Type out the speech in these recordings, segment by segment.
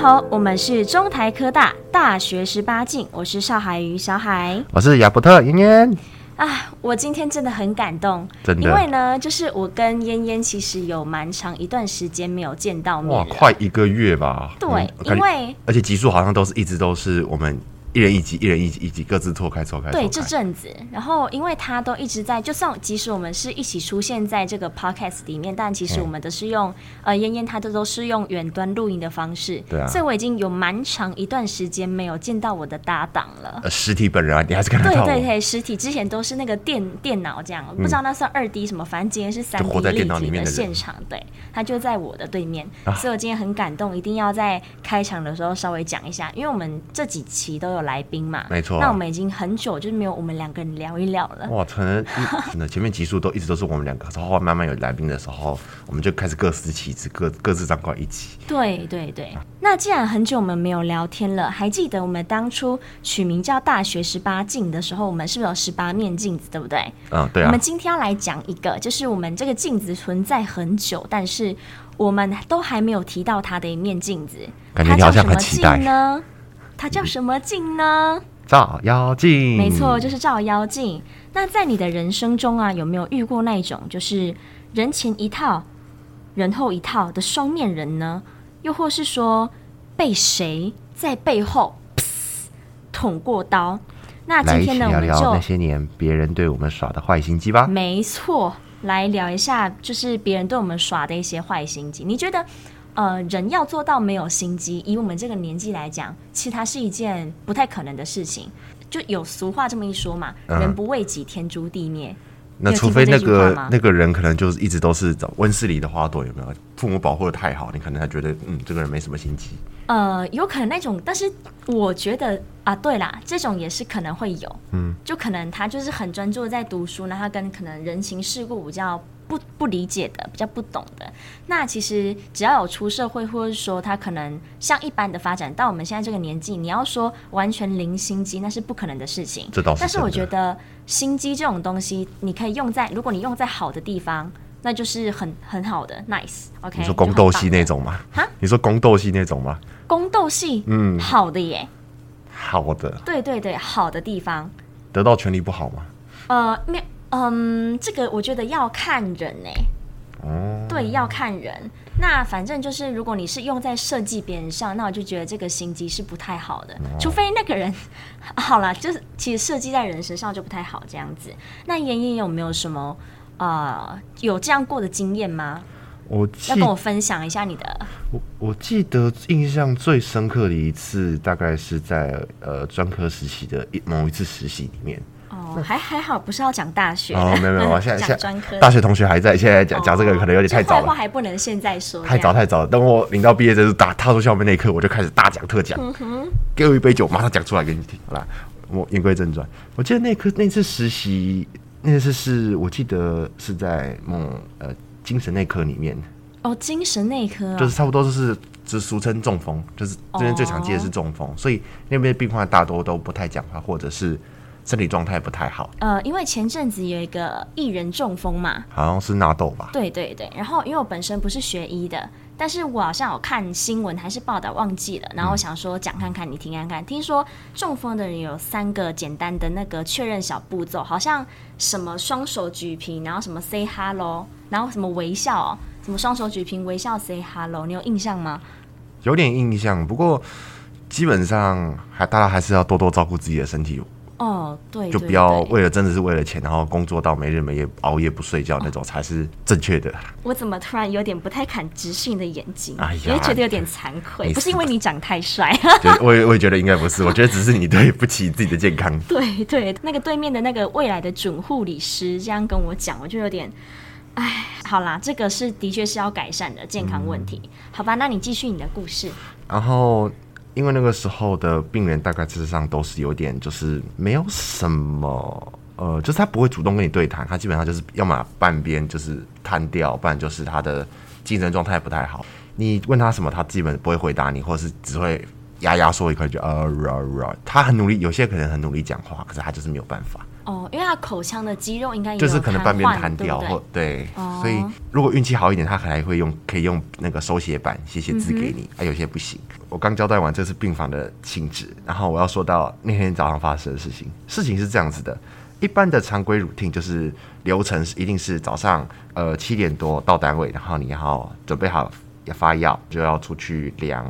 好，我们是中台科大大学十八进，我是邵海瑜小海，我是亚伯特嫣嫣。啊，我今天真的很感动，真的，因为呢，就是我跟嫣嫣其实有蛮长一段时间没有见到面，哇，快一个月吧？对，嗯、因为而且集数好像都是一直都是我们。一人一集，一人一集，一集各自错开错开。对，这阵子，然后因为他都一直在，就算即使我们是一起出现在这个 podcast 里面，但其实我们都是用、嗯、呃燕燕，他这都是用远端录音的方式。对啊。所以我已经有蛮长一段时间没有见到我的搭档了。呃，实体本人啊，你还是看得到。对对对，实体之前都是那个电电脑这样，嗯、不知道那算二 D 什么，反正今天是三 D 立体的现场。对，他就在我的对面，啊、所以我今天很感动，一定要在开场的时候稍微讲一下，因为我们这几期都有来宾嘛。没错、啊，那我们已经很久就是没有我们两个人聊一聊了。哇，可能真的 前面集数都一直都是我们两个，然后慢慢有来宾的时候，我们就开始各司其职，各各自掌管一起。对对对，那既然很久我们没有聊天了，还记得我们当初取名叫“大学十八镜”的时候，我们是不是有十八面镜子，对不对？嗯，对啊。我们今天要来讲一个，就是我们这个镜子存在很久，但是我们都还没有提到它的一面镜子。感觉你好像很期待呢？它叫什么镜呢？照妖镜，没错，就是照妖镜。那在你的人生中啊，有没有遇过那种就是人前一套，人后一套的双面人呢？又或是说被谁在背后捅过刀？那今天呢，我们就聊那些年别人对我们耍的坏心机吧。没错，来聊一下，就是别人对我们耍的一些坏心机。你觉得？呃，人要做到没有心机，以我们这个年纪来讲，其实它是一件不太可能的事情。就有俗话这么一说嘛，“嗯、人不为己，天诛地灭。”那除非那个那个人可能就是一直都是找温室里的花朵，有没有？父母保护的太好，你可能还觉得嗯，这个人没什么心机。呃，有可能那种，但是我觉得啊，对啦，这种也是可能会有，嗯，就可能他就是很专注在读书，那他跟可能人情世故比较。不不理解的，比较不懂的，那其实只要有出社会，或者说他可能像一般的发展到我们现在这个年纪，你要说完全零心机，那是不可能的事情。这倒是。但是我觉得心机这种东西，你可以用在，如果你用在好的地方，那就是很很好的，nice。OK。你说宫斗戏那种吗？哈？你说宫斗戏那种吗？宫斗戏，嗯，好的耶。好的。对对对，好的地方。得到权力不好吗？呃，没。嗯，这个我觉得要看人呢、对，要看人。那反正就是，如果你是用在设计别人上，那我就觉得这个心机是不太好的。哦、除非那个人好了，就是其实设计在人身上就不太好这样子。那妍妍有没有什么呃有这样过的经验吗？我要跟我分享一下你的。我我记得印象最深刻的一次，大概是在呃专科实习的一某一次实习里面。哦，还还好，不是要讲大学哦，没有没有，我现在 讲专科，大学同学还在，现在讲讲这个可能有点太早了，话还不能现在说，太早太早了。等我领到毕业证书，大踏出校门那一刻，我就开始大讲特讲，嗯哼，给我一杯酒，马上讲出来给你听。好啦，我言归正传，我记得那科那次实习，那次是我记得是在某呃精神内科里面。哦，精神内科、哦、就是差不多就是就俗称中风，就是这边最常见的是中风，哦、所以那边病患大多都不太讲话，或者是。身体状态不太好，呃，因为前阵子有一个艺人中风嘛，好像是纳豆吧？对对对，然后因为我本身不是学医的，但是我好像有看新闻还是报道忘记了，然后我想说讲看看你听看看，听说中风的人有三个简单的那个确认小步骤，好像什么双手举平，然后什么 say hello，然后什么微笑，什么双手举平微笑 say hello，你有印象吗？有点印象，不过基本上还大家还是要多多照顾自己的身体。哦，对，就不要为了真的是为了钱，然后工作到没日没夜，熬夜不睡觉那种才是正确的。我怎么突然有点不太敢直视你的眼睛？哎呀，也觉得有点惭愧，不是因为你长太帅。我也我也觉得应该不是，我觉得只是你对不起自己的健康。对对，那个对面的那个未来的准护理师这样跟我讲，我就有点，哎，好啦，这个是的确是要改善的健康问题。嗯、好吧，那你继续你的故事。然后。因为那个时候的病人大概事实上都是有点就是没有什么，呃，就是他不会主动跟你对谈，他基本上就是要么半边就是瘫掉，不然就是他的精神状态不太好。你问他什么，他基本不会回答你，或者是只会压压说一块就啊啊啊。他很努力，有些可能很努力讲话，可是他就是没有办法。哦，因为他口腔的肌肉应该就是可能半边瘫掉，或对，哦、所以如果运气好一点，他可能还会用可以用那个手写板写写字给你，嗯啊、有些不行。我刚交代完这是病房的性质，然后我要说到那天早上发生的事情。事情是这样子的，一般的常规 routine 就是流程是一定是早上呃七点多到单位，然后你要准备好。要发药就要出去量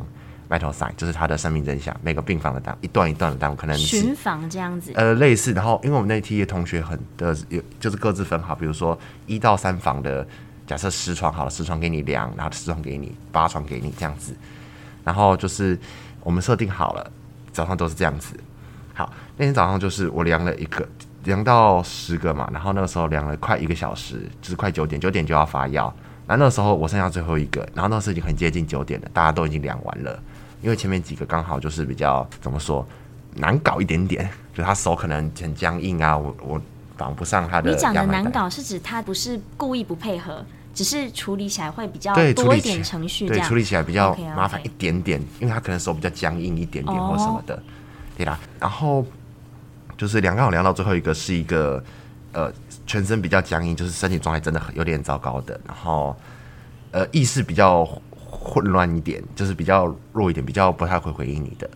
vital sign，就是他的生命真相。每个病房的单一段一段的单，可能巡房这样子。呃，类似。然后，因为我们那梯的同学很的有，就是各自分好。比如说一到三房的，假设十床好了，十床给你量，然后十床给你，八床给你这样子。然后就是我们设定好了，早上都是这样子。好，那天早上就是我量了一个，量到十个嘛。然后那个时候量了快一个小时，就是快九点，九点就要发药。那那时候我剩下最后一个，然后那时候已经很接近九点了，大家都已经量完了，因为前面几个刚好就是比较怎么说难搞一点点，就他手可能很僵硬啊，我我绑不上他的。你讲的难搞是指他不是故意不配合，只是处理起来会比较多一点程序，对，处理起来比较麻烦一点点，因为他可能手比较僵硬一点点或什么的，哦、对啦。然后就是量刚好量到最后一个是一个。呃，全身比较僵硬，就是身体状态真的有点糟糕的。然后，呃，意识比较混乱一点，就是比较弱一点，比较不太会回应你的。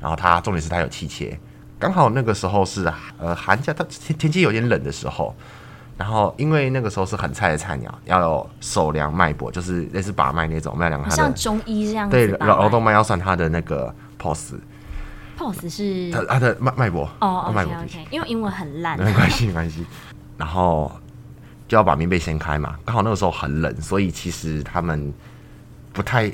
然后他重点是他有气切，刚好那个时候是呃寒假，他天天气有点冷的时候。然后因为那个时候是很菜的菜鸟，要有手量脉搏，就是类似把脉那种，要量像中医这样子。对，劳动脉要算他的那个 pulse。pulse 是他他的脉脉搏哦，OK OK，因为英文很烂，没关系没关系。然后就要把棉被掀开嘛，刚好那个时候很冷，所以其实他们不太，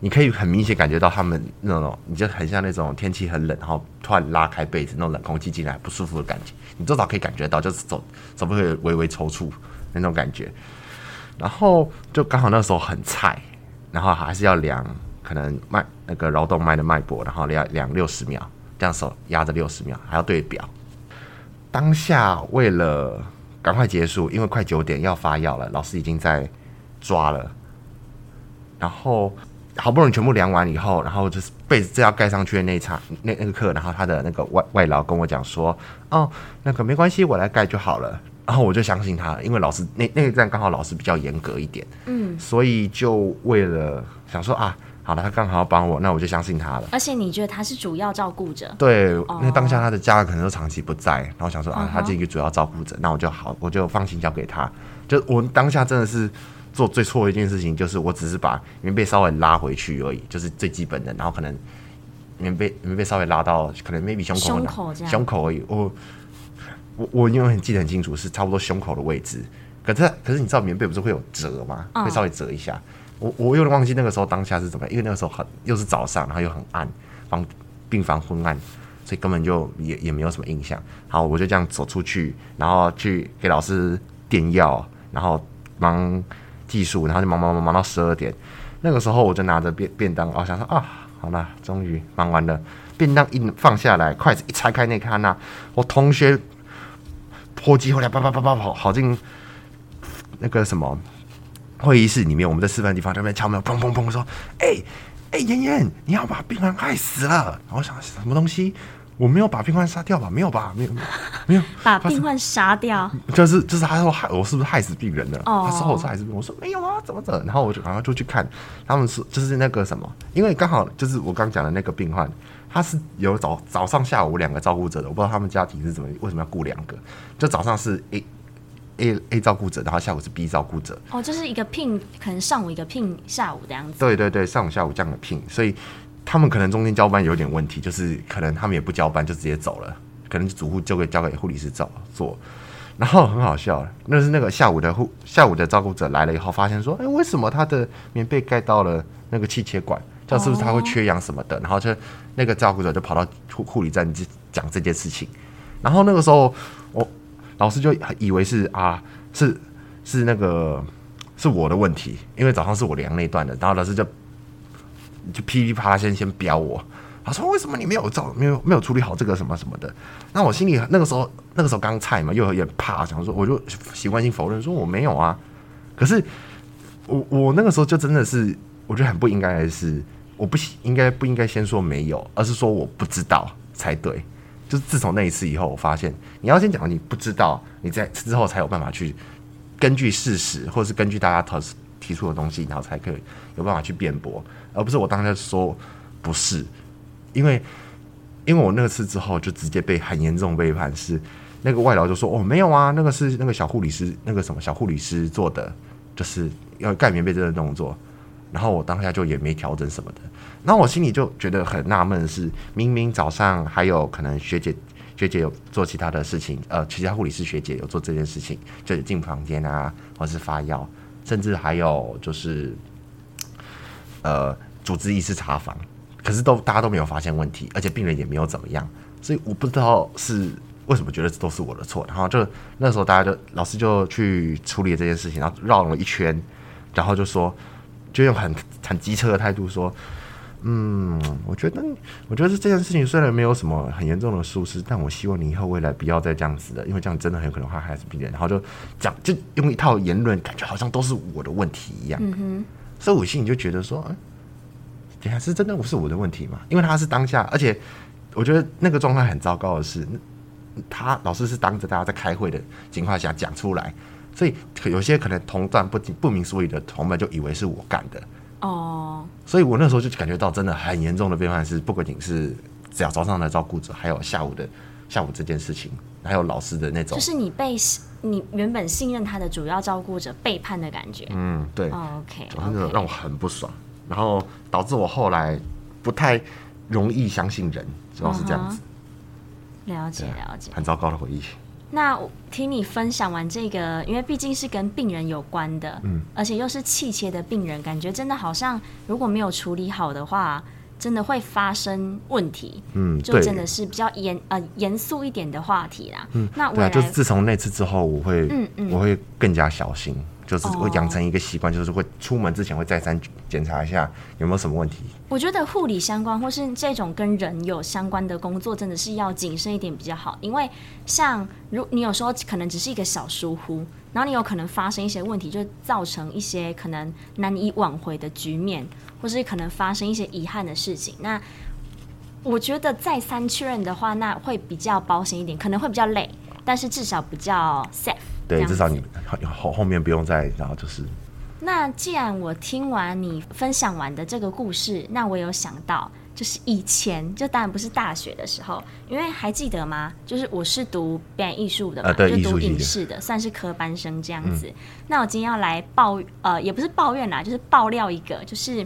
你可以很明显感觉到他们那种，你就很像那种天气很冷，然后突然拉开被子，那种冷空气进来不舒服的感觉，你多少可以感觉到，就是走走不会微微抽搐那种感觉。然后就刚好那时候很菜，然后还是要量。可能脉那个橈动脉的脉搏，然后量量六十秒，这样手压着六十秒，还要对表。当下为了赶快结束，因为快九点要发药了，老师已经在抓了。然后好不容易全部量完以后，然后就是被子正要盖上去的那一场那那个课，然后他的那个外外劳跟我讲说：“哦，那个没关系，我来盖就好了。”然后我就相信他，因为老师那那一站刚好老师比较严格一点，嗯，所以就为了想说啊。好了，他刚好要帮我，那我就相信他了。而且你觉得他是主要照顾者？对，因为当下他的家人可能都长期不在，然后想说啊，他这个主要照顾者，那我就好，我就放心交给他。就我当下真的是做最错的一件事情，就是我只是把棉被稍微拉回去而已，就是最基本的，然后可能棉被棉被稍微拉到可能 maybe 胸口胸口这样胸口而已。我我我因为很记得很清楚，是差不多胸口的位置。可是可是你知道棉被不是会有折吗？会稍微折一下。我我有点忘记那个时候当下是怎么样，因为那个时候很又是早上，然后又很暗，房病房昏暗，所以根本就也也没有什么印象。好，我就这样走出去，然后去给老师垫药，然后忙技术，然后就忙忙忙忙到十二点。那个时候我就拿着便便当，我想说啊，好了，终于忙完了。便当一放下来，筷子一拆开那一刹那，我同学破机回来，叭叭叭叭跑跑进那个什么。会议室里面，我们在示范地方，那边敲门，砰砰砰，说：“哎、哎、妍妍，你要把病人害死了！”我想什么东西？我没有把病患杀掉吧？没有吧？没有，没有 把病患杀掉。就是就是，他说害我是不是害死病人了？哦，他说我是害死病人。我说没有啊，怎么怎么？然后我就赶快就去看，他们说就是那个什么，因为刚好就是我刚讲的那个病患，他是有早早上下午两个照顾者的，我不知道他们家庭是怎么为什么要雇两个，就早上是 A。A A 照顾者，然后下午是 B 照顾者。哦，就是一个聘，可能上午一个聘，下午这样子。对对对，上午下午这样的聘，所以他们可能中间交班有点问题，就是可能他们也不交班就直接走了，可能主护交给交给护理师照做。然后很好笑，那是那个下午的护下午的照顾者来了以后，发现说，哎，为什么他的棉被盖到了那个气切管？这样是不是他会缺氧什么的？然后就那个照顾者就跑到护护理站去讲这件事情。然后那个时候我。老师就以为是啊，是是那个是我的问题，因为早上是我量那段的，然后老师就就噼里啪啦先先飙我，他说为什么你没有照没有没有处理好这个什么什么的？那我心里那个时候那个时候刚菜嘛，又有点怕，想说我就习惯性否认说我没有啊。可是我我那个时候就真的是我觉得很不应该的是，我不应该不应该先说没有，而是说我不知道才对。就是自从那一次以后，我发现你要先讲你不知道，你在之后才有办法去根据事实，或是根据大家提提出的东西，然后才可以有办法去辩驳，而不是我当时说不是，因为因为我那次之后就直接被很严重背叛，是那个外劳就说哦没有啊，那个是那个小护理师那个什么小护理师做的，就是要盖棉被这个动作，然后我当下就也没调整什么的。然后我心里就觉得很纳闷，是明明早上还有可能学姐学姐有做其他的事情，呃，其他护理师学姐有做这件事情，就是进房间啊，或是发药，甚至还有就是呃主治医师查房，可是都大家都没有发现问题，而且病人也没有怎么样，所以我不知道是为什么觉得这都是我的错。然后就那时候大家就老师就去处理这件事情，然后绕了一圈，然后就说就用很很机车的态度说。嗯，我觉得，我觉得这件事情虽然没有什么很严重的疏失，但我希望你以后未来不要再这样子了，因为这样真的很有可能会害死病人。然后就讲，就用一套言论，感觉好像都是我的问题一样。嗯哼。所以我心里就觉得说，嗯，等下是真的不是我的问题吗？因为他是当下，而且我觉得那个状态很糟糕的是，他老师是当着大家在开会的情况下讲出来，所以有些可能同段不不明所以的同伴就以为是我干的。哦，oh. 所以我那时候就感觉到真的很严重的变化是，不仅仅是只要早上的照顾者，还有下午的下午这件事情，还有老师的那种，就是你被你原本信任他的主要照顾者背叛的感觉。嗯，对。Oh, OK，真的让我很不爽然后导致我后来不太容易相信人，主要是这样子。Uh. 了解了解，很糟糕的回忆。那听你分享完这个，因为毕竟是跟病人有关的，嗯，而且又是气切的病人，感觉真的好像如果没有处理好的话，真的会发生问题，嗯，就真的是比较严呃严肃一点的话题啦。嗯，那我、啊、就是自从那次之后，我会，嗯嗯，我会更加小心。就是会养成一个习惯，就是会出门之前会再三检查一下有没有什么问题。我觉得护理相关或是这种跟人有相关的工作，真的是要谨慎一点比较好。因为像如你有时候可能只是一个小疏忽，然后你有可能发生一些问题，就造成一些可能难以挽回的局面，或是可能发生一些遗憾的事情。那我觉得再三确认的话，那会比较保险一点，可能会比较累，但是至少比较 safe。对，至少你后后面不用再，然后就是。那既然我听完你分享完的这个故事，那我有想到，就是以前就当然不是大学的时候，因为还记得吗？就是我是读表演艺术的嘛，就读影视的，算是科班生这样子。嗯、那我今天要来抱呃，也不是抱怨啦，就是爆料一个，就是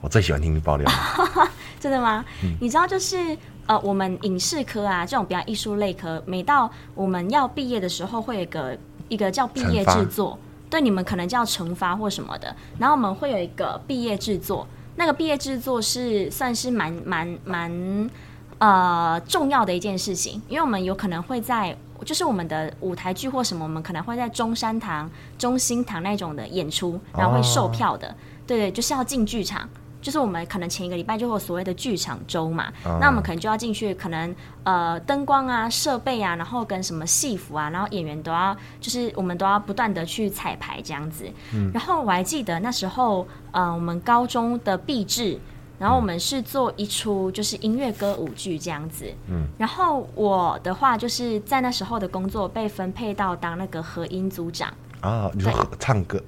我最喜欢听你爆料，真的吗？嗯、你知道就是。呃，我们影视科啊，这种比较艺术类科，每到我们要毕业的时候，会有一个一个叫毕业制作，对你们可能叫惩罚或什么的。然后我们会有一个毕业制作，那个毕业制作是算是蛮蛮蛮呃重要的一件事情，因为我们有可能会在就是我们的舞台剧或什么，我们可能会在中山堂、中心堂那种的演出，然后会售票的，哦、对对，就是要进剧场。就是我们可能前一个礼拜就会有所谓的剧场周嘛，嗯、那我们可能就要进去，可能呃灯光啊、设备啊，然后跟什么戏服啊，然后演员都要，就是我们都要不断的去彩排这样子。嗯、然后我还记得那时候，呃，我们高中的毕制，然后我们是做一出就是音乐歌舞剧这样子。嗯。然后我的话就是在那时候的工作被分配到当那个合音组长啊，你说唱歌。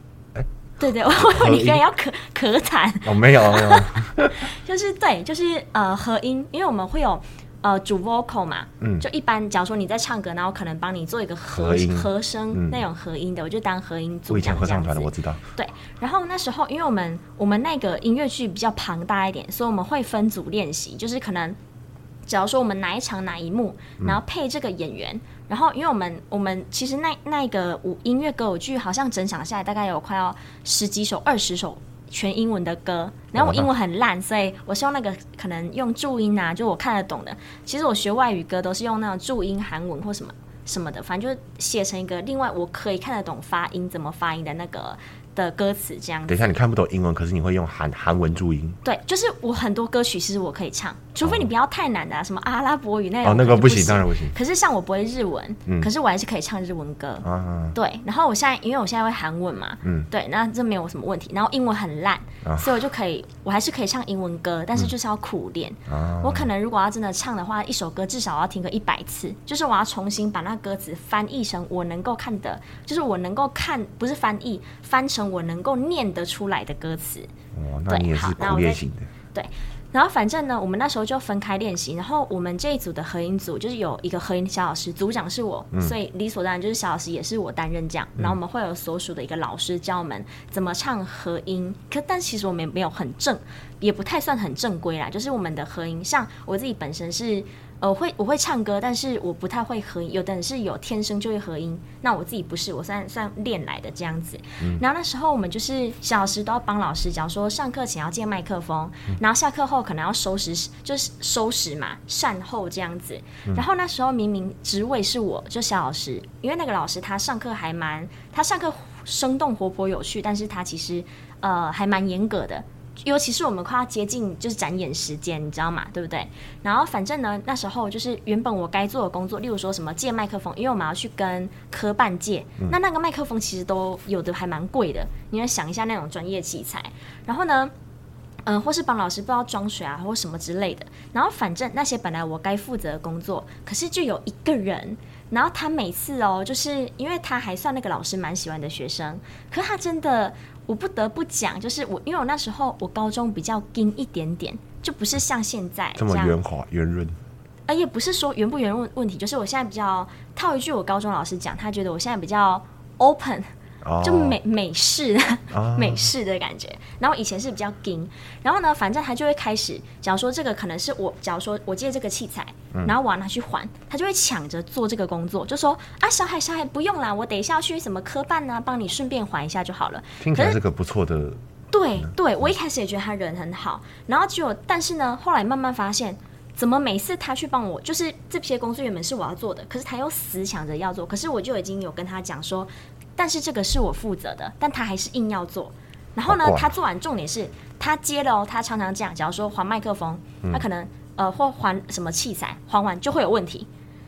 对对，我 你刚才要咳咳痰。哦，没有，没有。就是对，就是呃合音，因为我们会有呃主 vocal 嘛，嗯，就一般假如说你在唱歌，然后可能帮你做一个和和声那种合音的，我就当合音组。我以前合唱团的，我知道。对，然后那时候因为我们我们那个音乐剧比较庞大一点，所以我们会分组练习，就是可能假如说我们哪一场哪一幕，然后配这个演员。然后，因为我们我们其实那那个舞音乐歌舞剧，好像整场下来大概有快要十几首、二十首全英文的歌。然后我英文很烂，所以我希望那个可能用注音啊，就我看得懂的。其实我学外语歌都是用那种注音韩文或什么什么的，反正就是写成一个另外我可以看得懂发音怎么发音的那个的歌词这样子。等一下，你看不懂英文，可是你会用韩韩文注音。对，就是我很多歌曲其实我可以唱，除非你不要太难的、啊，什么阿拉伯语那种。哦，那个不行，当然不行。可是像我不会日文，嗯、可是我还是可以唱日文歌。啊、对，然后我现在因为我现在会韩文嘛，嗯，对，那这没有什么问题。然后英文很烂、啊，所以我就可以，我还是可以唱英文歌，但是就是要苦练、嗯。我可能如果要真的唱的话，一首歌至少要听个一百次，就是我要重新把那歌词翻译成我能够看的，就是我能够看，不是翻译，翻成我能够念得出来的歌词。哦，那你也是苦练型的。对，然后反正呢，我们那时候就分开练习。然后我们这一组的合音组就是有一个合音小老师，组长是我，嗯、所以理所当然就是小老师也是我担任这样。然后我们会有所属的一个老师教我们怎么唱合音。可但其实我们也没有很正，也不太算很正规啦。就是我们的合音，像我自己本身是。呃，我会我会唱歌，但是我不太会合音。有的人是有天生就会合音，那我自己不是，我算算练来的这样子。嗯。然后那时候我们就是小老师都要帮老师，假如说上课前要借麦克风，嗯，然后下课后可能要收拾，就是收拾嘛，善后这样子。嗯。然后那时候明明职位是我，就小老师，因为那个老师他上课还蛮，他上课生动活泼有趣，但是他其实呃还蛮严格的。尤其是我们快要接近就是展演时间，你知道吗？对不对？然后反正呢，那时候就是原本我该做的工作，例如说什么借麦克风，因为我们要去跟科办借，嗯、那那个麦克风其实都有的还蛮贵的，你要想一下那种专业器材。然后呢，嗯、呃，或是帮老师不知道装水啊，或什么之类的。然后反正那些本来我该负责的工作，可是就有一个人，然后他每次哦，就是因为他还算那个老师蛮喜欢的学生，可他真的。我不得不讲，就是我，因为我那时候我高中比较硬一点点，就不是像现在这，这么圆滑圆润。而也不是说圆不圆润问题，就是我现在比较套一句我高中老师讲，他觉得我现在比较 open。就美美式 美式的感觉，然后以前是比较硬，然后呢，反正他就会开始，假如说这个可能是我，假如说我借这个器材，嗯、然后我要拿去还，他就会抢着做这个工作，就说啊，小海小海不用啦，我等一下要去什么科办呢，帮你顺便还一下就好了。听起来是个不错的。对对，我一开始也觉得他人很好，然后就但是呢，后来慢慢发现，怎么每次他去帮我，就是这些工作原本是我要做的，可是他又死抢着要做，可是我就已经有跟他讲说。但是这个是我负责的，但他还是硬要做。然后呢，他做完重点是他接了哦，他常常这样，假如说还麦克风，他可能呃或还什么器材，还完就会有问题。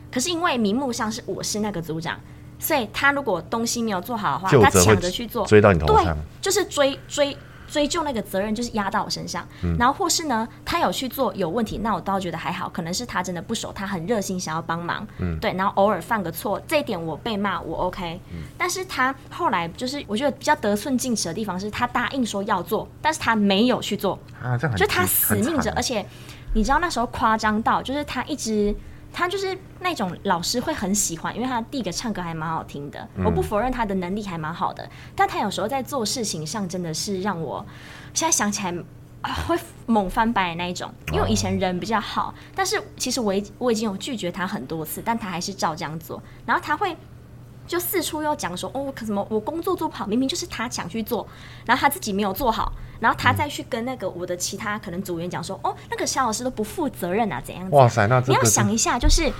可是因为名目上是我是那个组长，所以他如果东西没有做好的话，他抢着去做，追到你头上，对，就是追追。追究那个责任就是压到我身上，嗯，然后或是呢，他有去做有问题，那我倒觉得还好，可能是他真的不熟，他很热心想要帮忙，嗯，对，然后偶尔犯个错，这一点我被骂我 OK，嗯，但是他后来就是我觉得比较得寸进尺的地方是他答应说要做，但是他没有去做，啊，这很就他死命着，而且你知道那时候夸张到就是他一直。他就是那种老师会很喜欢，因为他第一个唱歌还蛮好听的。嗯。我不否认他的能力还蛮好的，但他有时候在做事情上真的是让我现在想起来啊会猛翻白的那一种。因为我以前人比较好，但是其实我已我已经有拒绝他很多次，但他还是照这样做。然后他会。就四处又讲说哦，可什么我工作做不好，明明就是他想去做，然后他自己没有做好，然后他再去跟那个我的其他可能组员讲说哦，那个小老师都不负责任啊，怎样？哇塞，那你要想一下，就是因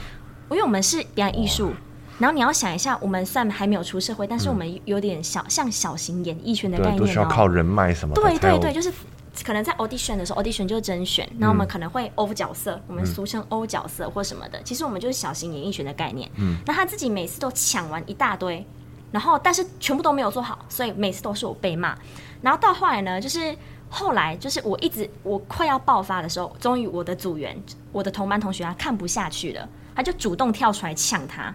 为我们是表演艺术，然后你要想一下，我们虽然还没有出社会，但是我们有点小像小型演艺圈的概念哦，都需要靠人脉什么的。对对对，就是。可能在 audition 的时候，audition 就是甄选，那我们可能会欧角色，嗯、我们俗称欧角色或什么的、嗯。其实我们就是小型演艺圈的概念。嗯，那他自己每次都抢完一大堆，然后但是全部都没有做好，所以每次都是我被骂。然后到后来呢，就是后来就是我一直我快要爆发的时候，终于我的组员，我的同班同学他看不下去了，他就主动跳出来抢他。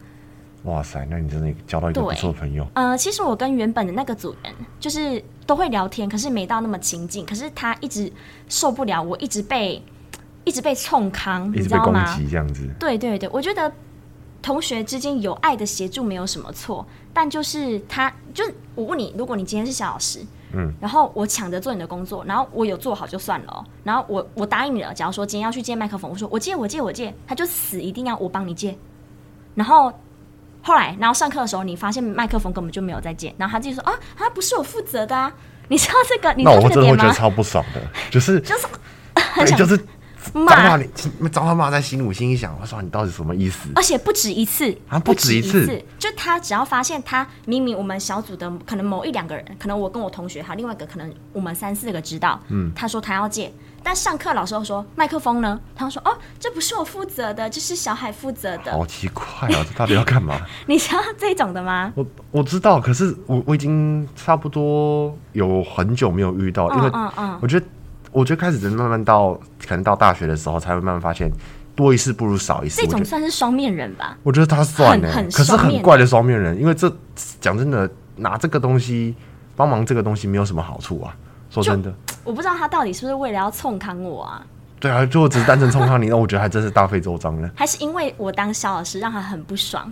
哇塞，那你真的交到一个不错的朋友。呃，其实我跟原本的那个组员就是都会聊天，可是没到那么亲近。可是他一直受不了，我一直被一直被冲康，你知道吗？这样子。对对对，我觉得同学之间有爱的协助没有什么错，但就是他，就我问你，如果你今天是小老师，嗯，然后我抢着做你的工作，然后我有做好就算了，然后我我答应你了，假如说今天要去借麦克风，我说我借我借我借，他就死一定要我帮你借，然后。后来，然后上课的时候，你发现麦克风根本就没有在借，然后他自己说啊，他不是我负责的啊，你知道这个？你知道这个点吗？那我真的会觉得超不爽的，就是 就是 很想，就是脏话你脏话骂在心里，我心里想，我说你到底什么意思？而且不止一次啊，不止一次，一次就他只要发现他明明我们小组的可能某一两个人，可能我跟我同学还有另外一个，可能我们三四个知道，嗯，他说他要借。但上课老师又说麦克风呢？他说哦，这不是我负责的，这是小海负责的。好奇怪啊，这到底要干嘛？你知道这种的吗？我我知道，可是我我已经差不多有很久没有遇到，因为我觉得我觉得开始只慢慢到可能到大学的时候，才会慢慢发现多一事不如少一事。这种算是双面人吧？我觉得他算呢，可是很怪的双面人，因为这讲真的，拿这个东西帮忙这个东西没有什么好处啊。说真的。我不知道他到底是不是为了要冲康我啊？对啊，就只是单纯冲康你，那我觉得还真是大费周章呢。还是因为我当肖老师让他很不爽？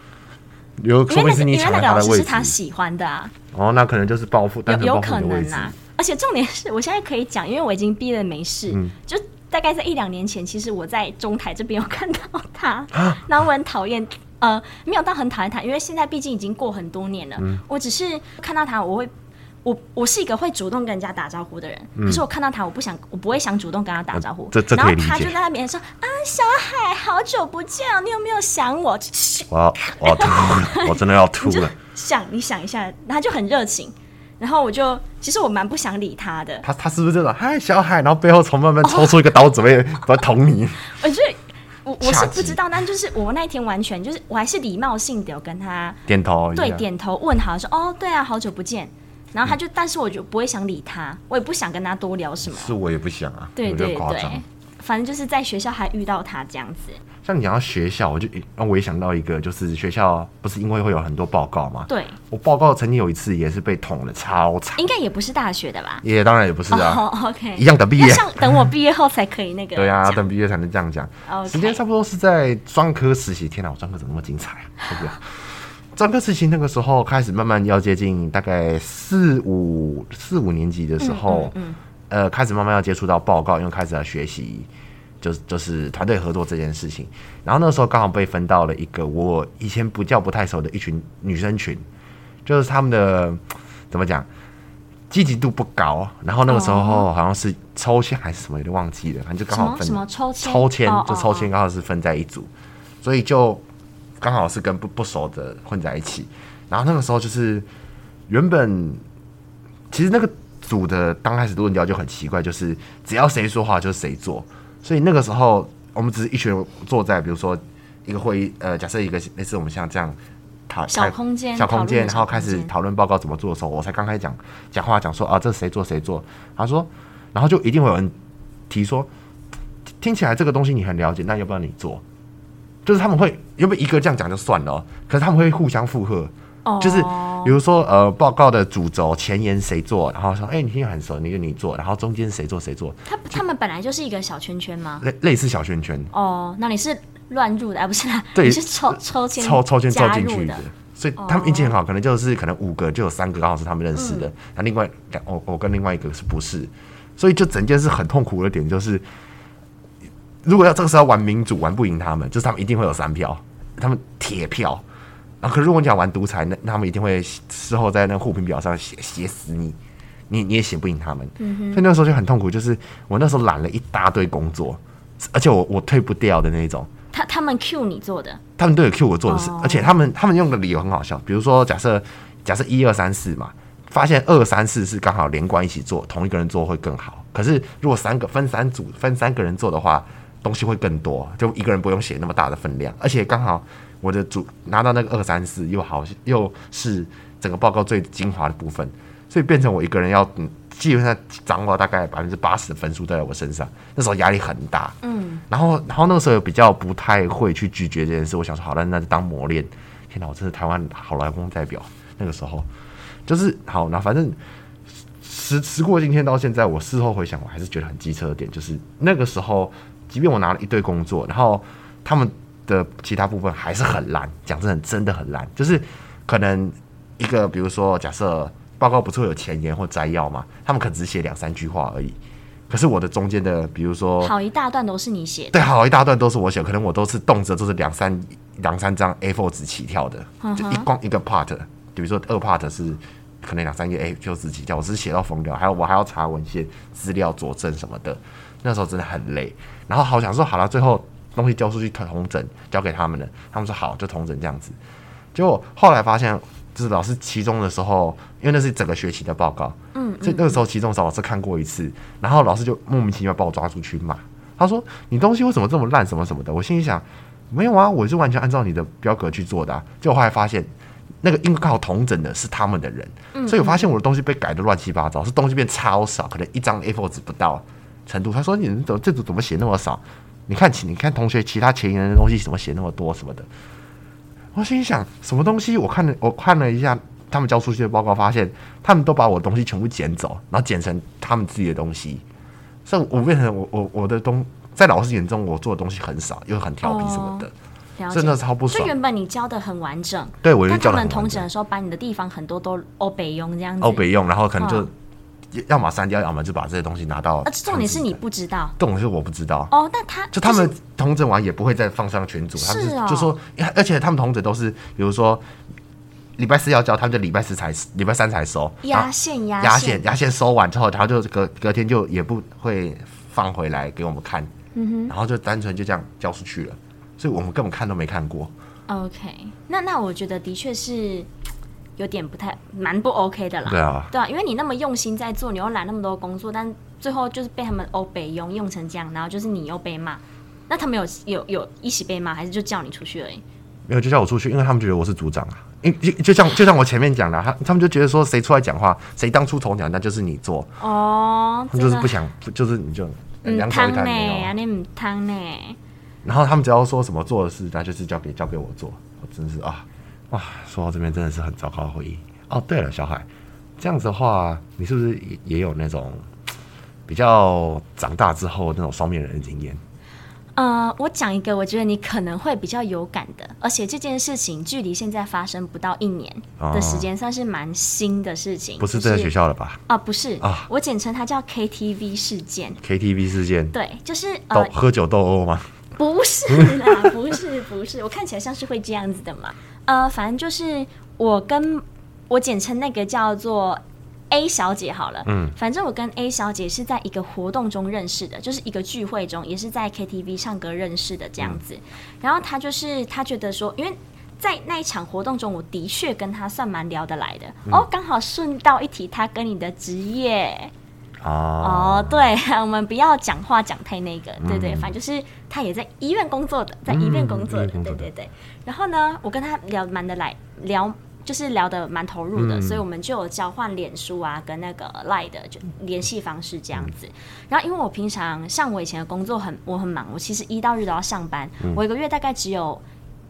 有。因为那个老师是他喜欢的啊。哦，那可能就是报复，但有可能啊。而且重点是我现在可以讲，因为我已经毕业了没事。嗯。就大概在一两年前，其实我在中台这边有看到他，啊、然后我很讨厌，呃，没有到很讨厌他，因为现在毕竟已经过很多年了。嗯。我只是看到他，我会。我我是一个会主动跟人家打招呼的人，嗯、可是我看到他，我不想，我不会想主动跟他打招呼。这这然后他就在那边说：“啊，小海，好久不见，你有没有想我？”我要我要吐了，我真的要吐了。想你想一下，他就很热情，然后我就其实我蛮不想理他的。他他是不是这种嗨小海？然后背后从慢慢抽出一个刀准备来捅你？我觉得我我是不知道，但就是我那天完全就是我还是礼貌性的有跟他点头，对，点头问好说：“哦，对啊，好久不见。”然后他就，但是我就不会想理他，我也不想跟他多聊什么。是我也不想啊，对对对，反正就是在学校还遇到他这样子。像你讲到学校，我就让我也想到一个，就是学校不是因为会有很多报告吗？对，我报告曾经有一次也是被捅了超惨。应该也不是大学的吧？也当然也不是啊。Oh, OK，一样的毕业，像等我毕业后才可以那个。对啊，等毕业才能这样讲。Okay. 时间差不多是在专科实习。天哪，我专科怎么那么精彩啊？对不对？专科事情那个时候开始慢慢要接近大概四五四五年级的时候，嗯，嗯，嗯呃，开始慢慢要接触到报告，因为开始要学习，就是就是团队合作这件事情。然后那个时候刚好被分到了一个我以前不叫不太熟的一群女生群，就是他们的怎么讲，积极度不高。然后那个时候好像是抽签还是什么，有点忘记了，反正就刚好分什么抽签，抽签就抽签刚好是分在一组，所以就。刚好是跟不不熟的混在一起，然后那个时候就是原本其实那个组的刚开始论调就很奇怪，就是只要谁说话就是谁做，所以那个时候我们只是一群人坐在比如说一个会议，呃，假设一个类似我们像这样讨小空间小空间，然后开始讨论报告怎么做的时候，我才刚开始讲讲话讲说啊，这谁做谁做，他说，然后就一定会有人提说，听起来这个东西你很了解，那要不要你做？就是他们会有没有一个这样讲就算了，可是他们会互相附和，oh. 就是比如说呃报告的主轴前言谁做，然后说哎、欸、你听很熟，你就你做，然后中间谁做谁做。他他们本来就是一个小圈圈吗？类类似小圈圈。哦，oh, 那你是乱入的，而 不是啦？对，你是抽抽签抽抽签抽进去的。所以他们运气很好，可能就是可能五个就有三个刚好是他们认识的，那、嗯、另外两我我跟另外一个是不是？所以就整件事很痛苦的点就是。如果要这个时候玩民主，玩不赢他们，就是他们一定会有三票，他们铁票。然后，可是如果你想玩独裁，那他们一定会事后在那个互评表上写写死你，你你也写不赢他们。嗯、哼所以那个时候就很痛苦，就是我那时候揽了一大堆工作，而且我我退不掉的那种。他他们 Q 你做的，他们都有 Q 我做的事，哦、而且他们他们用的理由很好笑，比如说假设假设一二三四嘛，发现二三四是刚好连贯一起做，同一个人做会更好。可是如果三个分三组分三个人做的话。东西会更多，就一个人不用写那么大的分量，而且刚好我的主拿到那个二三四，又好又是整个报告最精华的部分，所以变成我一个人要基本上掌握大概百分之八十的分数在我身上，那时候压力很大。嗯，然后然后那个时候比较不太会去拒绝这件事，我想说好了，那就当磨练。天哪，我真是台湾好莱坞代表。那个时候就是好，那反正时时过今天到现在，我事后回想，我还是觉得很机车的点，就是那个时候。即便我拿了一堆工作，然后他们的其他部分还是很烂，讲真的，真的很烂。就是可能一个，比如说，假设报告不是会有前言或摘要嘛，他们可能只写两三句话而已。可是我的中间的，比如说，好一大段都是你写的，对，好一大段都是我写，可能我都是动辄都是两三两三张 A4 纸起跳的，就一光一个 part，比如说二 part 是可能两三页 A 就纸起跳，我只是写到疯掉，还有我还要查文献资料佐证什么的。那时候真的很累，然后好想说好了，最后东西交出去同整交给他们了，他们说好就同整这样子。结果后来发现，就是老师期中的时候，因为那是整个学期的报告，嗯，所以那个时候期中的时候老师看过一次，然后老师就莫名其妙把我抓出去骂，他说你东西为什么这么烂什么什么的。我心里想，没有啊，我是完全按照你的标格去做的啊。结果后来发现，那个应该好同整的是他们的人，所以我发现我的东西被改的乱七八糟，是东西变超少，可能一张 A4 纸不到程度。他说你怎么这组怎么写那么少？你看你看同学其他前沿的东西怎么写那么多什么的。我心想，什么东西？我看了，我看了一下他们交出去的报告，发现他们都把我的东西全部剪走，然后剪成他们自己的东西。所以，我变成我我我的东，在老师眼中，我做的东西很少，又很调皮什么的，哦、真的超不爽。就原本你教的很完整，对，我就教他们同整的时候，把你的地方很多都欧北用这样子，欧北用，然后可能就。哦要么删掉，要么就把这些东西拿到。呃，重点是你不知道，重点是我不知道。哦，那他就他们统整完也不会再放上群组，是哦、他们就说，而且他们统整都是，比如说礼拜四要交，他们就礼拜四才礼拜三才收压线压压线压线收完之后，然后就隔隔天就也不会放回来给我们看，嗯哼，然后就单纯就这样交出去了，所以我们根本看都没看过。OK，那那我觉得的确是。有点不太蛮不 OK 的啦，对啊，对啊，因为你那么用心在做，你又揽那么多工作，但最后就是被他们欧北用用成这样，然后就是你又被骂，那他们有有有一起被骂，还是就叫你出去而已？没有，就叫我出去，因为他们觉得我是组长啊，因就就像就像我前面讲的，他他们就觉得说谁出来讲话，谁当出头鸟，那就是你做。哦，他们就是不想，就是你就两手一摊呢，你唔贪呢，然后他们只要说什么做的事，那就是交给交给我做，我真是啊。哇，说到这边真的是很糟糕的回忆哦。对了，小海，这样子的话，你是不是也有那种比较长大之后那种双面人的经验？呃，我讲一个，我觉得你可能会比较有感的，而且这件事情距离现在发生不到一年的时间，算是蛮新的事情。不是在学校了吧？啊，不是啊，我简称它叫 KTV 事件。KTV 事件，对，就是呃，喝酒斗殴吗？不是啦，不是，不是，我看起来像是会这样子的嘛。呃，反正就是我跟我简称那个叫做 A 小姐好了。嗯，反正我跟 A 小姐是在一个活动中认识的，就是一个聚会中，也是在 KTV 唱歌认识的这样子。嗯、然后她就是她觉得说，因为在那一场活动中，我的确跟她算蛮聊得来的。嗯、哦，刚好顺道一提，她跟你的职业。哦，oh, 对，我们不要讲话讲太那个，对对，反正就是他也在医院工作的，在医院工作的，对对对。然后呢，我跟他聊蛮的来，聊就是聊得蛮投入的，所以我们就有交换脸书啊，跟那个 Line 的就联系方式这样子。然后因为我平常像我以前的工作很我很忙，我其实一到日都要上班，我一个月大概只有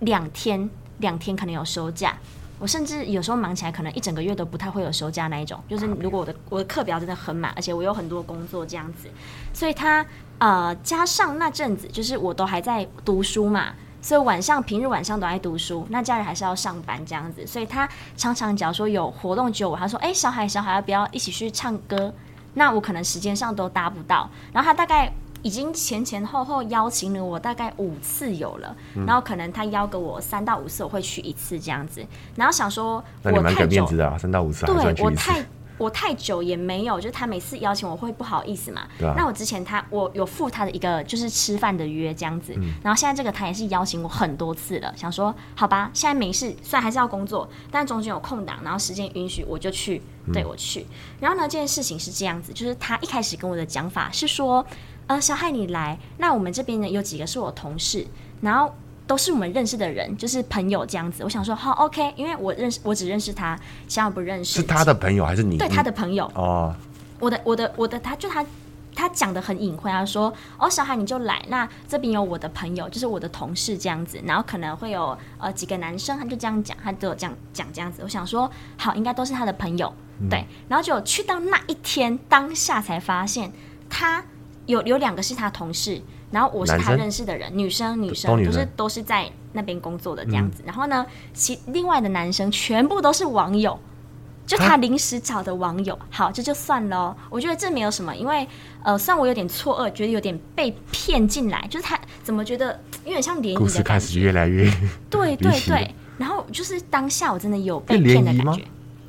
两天，两天可能有休假。我甚至有时候忙起来，可能一整个月都不太会有休假那一种。就是如果我的我的课表真的很满，而且我有很多工作这样子，所以他呃加上那阵子，就是我都还在读书嘛，所以晚上平日晚上都在读书，那假日还是要上班这样子，所以他常常假如说有活动就我，他说哎、小海小海要不要一起去唱歌？那我可能时间上都搭不到，然后他大概。已经前前后后邀请了我大概五次有了，嗯、然后可能他邀个我三到五次，我会去一次这样子。然后想说，我太久，三到五次，对我太我太久也没有，就是他每次邀请我会不好意思嘛。啊、那我之前他我有付他的一个就是吃饭的约这样子，嗯、然后现在这个他也是邀请我很多次了，想说好吧，现在没事，虽然还是要工作，但中间有空档，然后时间允许我就去，对我去。嗯、然后呢，这件事情是这样子，就是他一开始跟我的讲法是说。呃，小海你来，那我们这边呢有几个是我同事，然后都是我们认识的人，就是朋友这样子。我想说，好，OK，因为我认识，我只认识他，其他不认识。是他的朋友还是你？对，他的朋友。哦。我的，我的，我的，他就他，他讲的很隐晦，啊说，哦，小海你就来，那这边有我的朋友，就是我的同事这样子，然后可能会有呃几个男生，他就这样讲，他都有这样讲这样子。我想说，好，应该都是他的朋友，嗯、对。然后就去到那一天当下才发现他。有有两个是他同事，然后我是他认识的人，女生女生都是都是在那边工作的这样子。然后呢，其另外的男生全部都是网友，就他临时找的网友。好，这就算了。我觉得这没有什么，因为呃，虽然我有点错愕，觉得有点被骗进来，就是他怎么觉得有点像联谊的感觉。故事开始越来越对对对，然后就是当下我真的有被骗的感觉。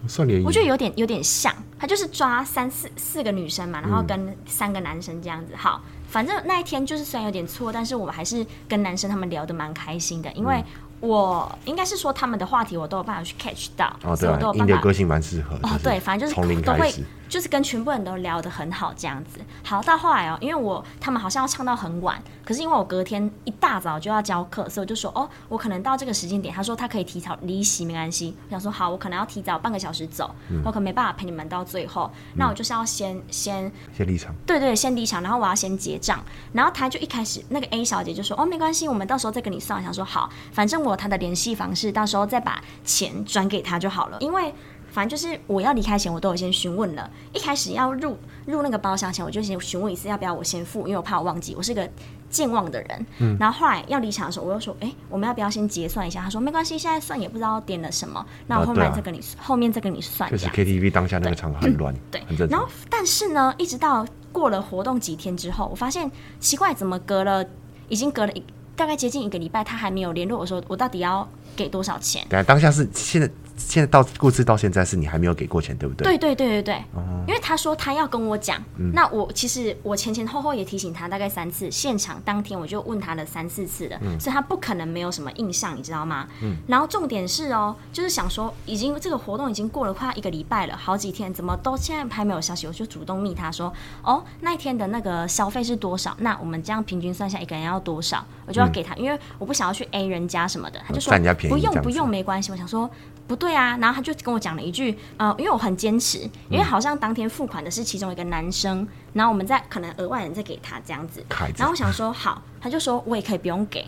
算联谊，我觉得有点有点像，他就是抓三四四个女生嘛，然后跟三个男生这样子。好，反正那一天就是虽然有点错，但是我们还是跟男生他们聊得蛮开心的，因为。嗯我应该是说他们的话题我都有办法去 catch 到，哦对啊，你的个性蛮适合哦，对，反正就是都会。就是跟全部人都聊得很好，这样子。好，到后来哦，因为我他们好像要唱到很晚，可是因为我隔天一大早就要教课，所以我就说哦，我可能到这个时间点，他说他可以提早离席，没关系。我想说好，我可能要提早半个小时走，嗯、我可没办法陪你们到最后，嗯、那我就是要先先先离场。对对，先离场，然后我要先结账。然后他就一开始那个 A 小姐就说哦，没关系，我们到时候再跟你算。我想说好，反正我有他的联系方式，到时候再把钱转给他就好了，因为。反正就是我要离开前，我都有先询问了。一开始要入入那个包厢前，我就先询问一次要不要我先付，因为我怕我忘记，我是个健忘的人。嗯。然后后来要离场的时候，我又说：“哎、欸，我们要不要先结算一下？”他说：“没关系，现在算也不知道点了什么，那我后面再跟你、啊啊、后面再跟你算。”就是，KTV 当下那个场合很乱，对。然后，但是呢，一直到过了活动几天之后，我发现奇怪，怎么隔了已经隔了一大概接近一个礼拜，他还没有联络我说我到底要给多少钱？对，当下是现在。现在到故事到现在是你还没有给过钱，对不对？对对对对对，哦、因为他说他要跟我讲，嗯、那我其实我前前后后也提醒他大概三次，现场当天我就问他了三四次了，嗯、所以他不可能没有什么印象，你知道吗？嗯。然后重点是哦，就是想说，已经这个活动已经过了快一个礼拜了，好几天，怎么都现在还没有消息？我就主动密他说，哦，那一天的那个消费是多少？那我们这样平均算下一个人要多少？我就要给他，嗯、因为我不想要去 A 人家什么的，他就说不用不用没关系。我想说。不对啊，然后他就跟我讲了一句，呃，因为我很坚持，因为好像当天付款的是其中一个男生，嗯、然后我们再可能额外人再给他这样子，然后我想说好，他就说我也可以不用给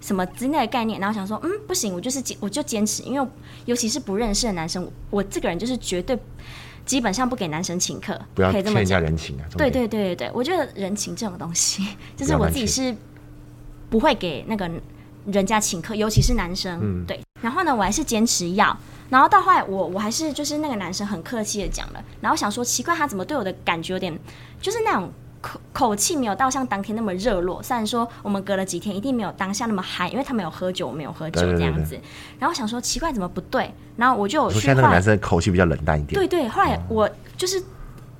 什么之类的概念，然后想说嗯不行，我就是坚我就坚持，因为尤其是不认识的男生，我这个人就是绝对基本上不给男生请客，不要欠人家人情啊，对对对对对，我觉得人情这种东西，就是我自己是不会给那个。人家请客，尤其是男生，嗯、对。然后呢，我还是坚持要。然后到后来我，我我还是就是那个男生很客气的讲了。然后想说，奇怪，他怎么对我的感觉有点，就是那种口口气没有到像当天那么热络。虽然说我们隔了几天，一定没有当下那么嗨，因为他没有喝酒，我没有喝酒这样子。对对对对，然后想说，奇怪，怎么不对？然后我就有去。现在那个男生口气比较冷淡一点。对，对对，后来我就是。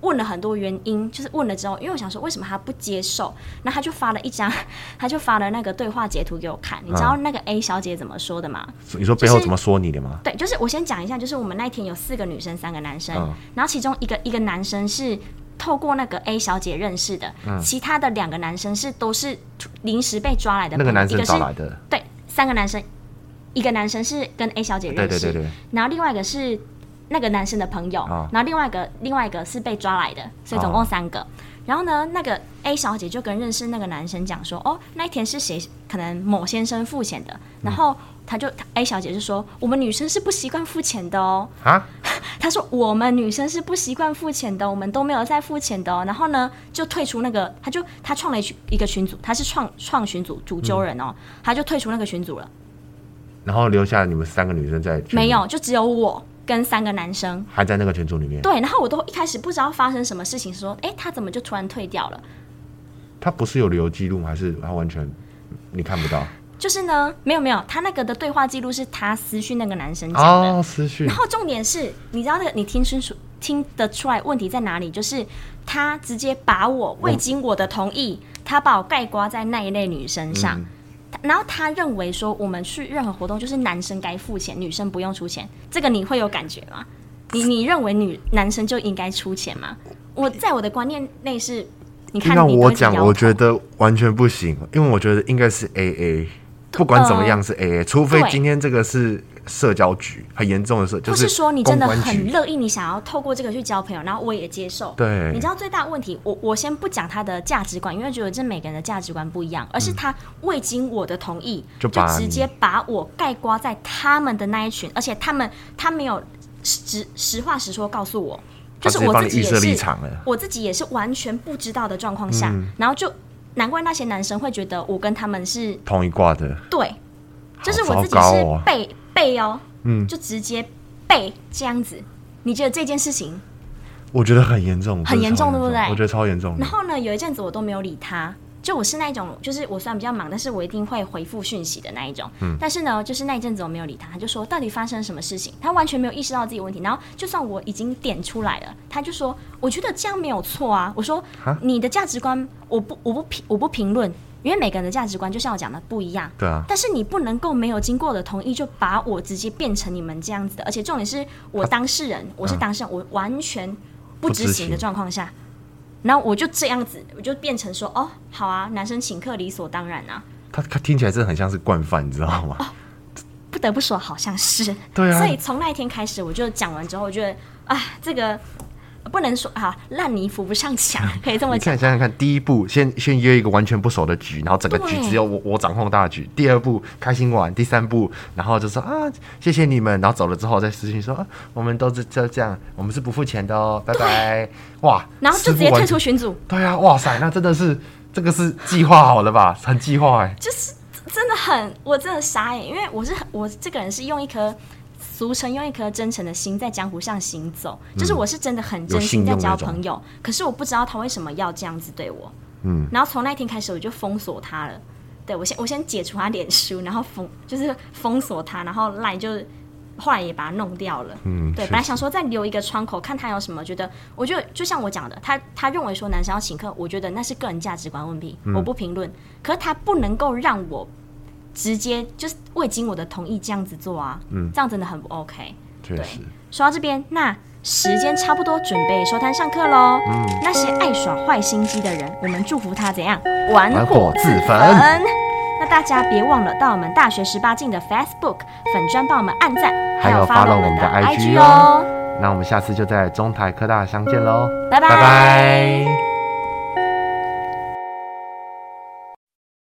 问了很多原因，就是问了之后，因为我想说为什么他不接受，那他就发了一张，他就发了那个对话截图给我看。你知道那个 A 小姐怎么说的吗？你说背后怎么说你的吗？对，就是我先讲一下，就是我们那天有四个女生，三个男生，然后其中一个一个男生是透过那个 A 小姐认识的，其他的两个男生是都是临时被抓来的。那个男生抓来的，对，三个男生，一个男生是跟 A 小姐认识，对对对对，然后另外一个是。那个男生的朋友，哦、然后另外一个另外一个是被抓来的，所以总共三个。哦、然后呢，那个 A 小姐就跟认识那个男生讲说：“哦，那一天是谁？可能某先生付钱的。”然后他就 A 小姐就说：“我们女生是不习惯付钱的哦。”啊？他说：“我们女生是不习惯付钱的，我们都没有在付钱的哦。”然后呢，就退出那个，他就他创了一群一个群组，他是创创群组主揪人哦，嗯、他就退出那个群组了。然后留下你们三个女生在没有，就只有我。跟三个男生还在那个群组里面。对，然后我都一开始不知道发生什么事情，说，哎，他怎么就突然退掉了？他不是有留记录吗？还是他完全你看不到？就是呢，没有没有，他那个的对话记录是他私讯那个男生讲的。哦，私讯。然后重点是，你知道那个你听清楚听得出来问题在哪里？就是他直接把我未经我的同意，嗯、他把我盖刮在那一类女生上。嗯然后他认为说，我们去任何活动就是男生该付钱，女生不用出钱。这个你会有感觉吗？你你认为女男生就应该出钱吗？我在我的观念内是，你看你我讲，我觉得完全不行，因为我觉得应该是 AA，不管怎么样是 AA，除非今天这个是。社交局很严重的事，就是说你真的很乐意，你想要透过这个去交朋友，然后我也接受。对，你知道最大的问题，我我先不讲他的价值观，因为觉得这每个人的价值观不一样，而是他未经我的同意，就直接把我盖刮在他们的那一群，而且他们他没有实实话实说告诉我，就是我自己也是我自己也是完全不知道的状况下，然后就难怪那些男生会觉得我跟他们是同一挂的，对，就是我自己是背。背哦，嗯，就直接背这样子。你觉得这件事情？我觉得很严重，很严重，对不对？我觉得超严重。然后呢，有一阵子我都没有理他，就我是那一种，就是我虽然比较忙，但是我一定会回复讯息的那一种。嗯。但是呢，就是那一阵子我没有理他，他就说到底发生什么事情？他完全没有意识到自己问题。然后就算我已经点出来了，他就说我觉得这样没有错啊。我说你的价值观，我不我不评我不评论，因为每个人的价值观就像我讲的不一样。对啊。但是你不能够没有经过我的同意就把我直接变成你们这样子的，而且重点是我当事人，我是当事人，我完全不知情的状况下。然后我就这样子，我就变成说，哦，好啊，男生请客理所当然啊。他他听起来真的很像是惯犯，你知道吗？哦，不得不说，好像是。对啊。所以从那一天开始，我就讲完之后，我觉得，啊，这个。不能说啊，烂泥扶不上墙，可以这么讲。看，想想看，第一步先先约一个完全不熟的局，然后整个局只有我我掌控大局。第二步开心玩，第三步，然后就说啊，谢谢你们，然后走了之后再私信说啊，我们都是就这样，我们是不付钱的哦，拜拜。哇，然后就直接退出群组。对啊，哇塞，那真的是这个是计划好了吧？很计划哎，就是真的很，我真的傻眼，因为我是我这个人是用一颗。俗称用一颗真诚的心在江湖上行走，嗯、就是我是真的很真心在交朋友。可是我不知道他为什么要这样子对我。嗯，然后从那天开始我就封锁他了。对，我先我先解除他脸书，然后封就是封锁他，然后赖就后来也把他弄掉了。嗯，对，本来想说再留一个窗口，看他有什么觉得。我就就像我讲的，他他认为说男生要请客，我觉得那是个人价值观问题，嗯、我不评论。可是他不能够让我。直接就是未经我的同意这样子做啊，嗯，这样真的很不 OK。确实，说到这边，那时间差不多，准备收摊上课喽。嗯，那些爱耍坏心机的人，我们祝福他怎样玩火自焚。那大家别忘了到我们大学十八镜的 Facebook 粉专帮我们按赞，还有 follow 我们的 IG 哦。那我们下次就在中台科大相见喽，拜拜。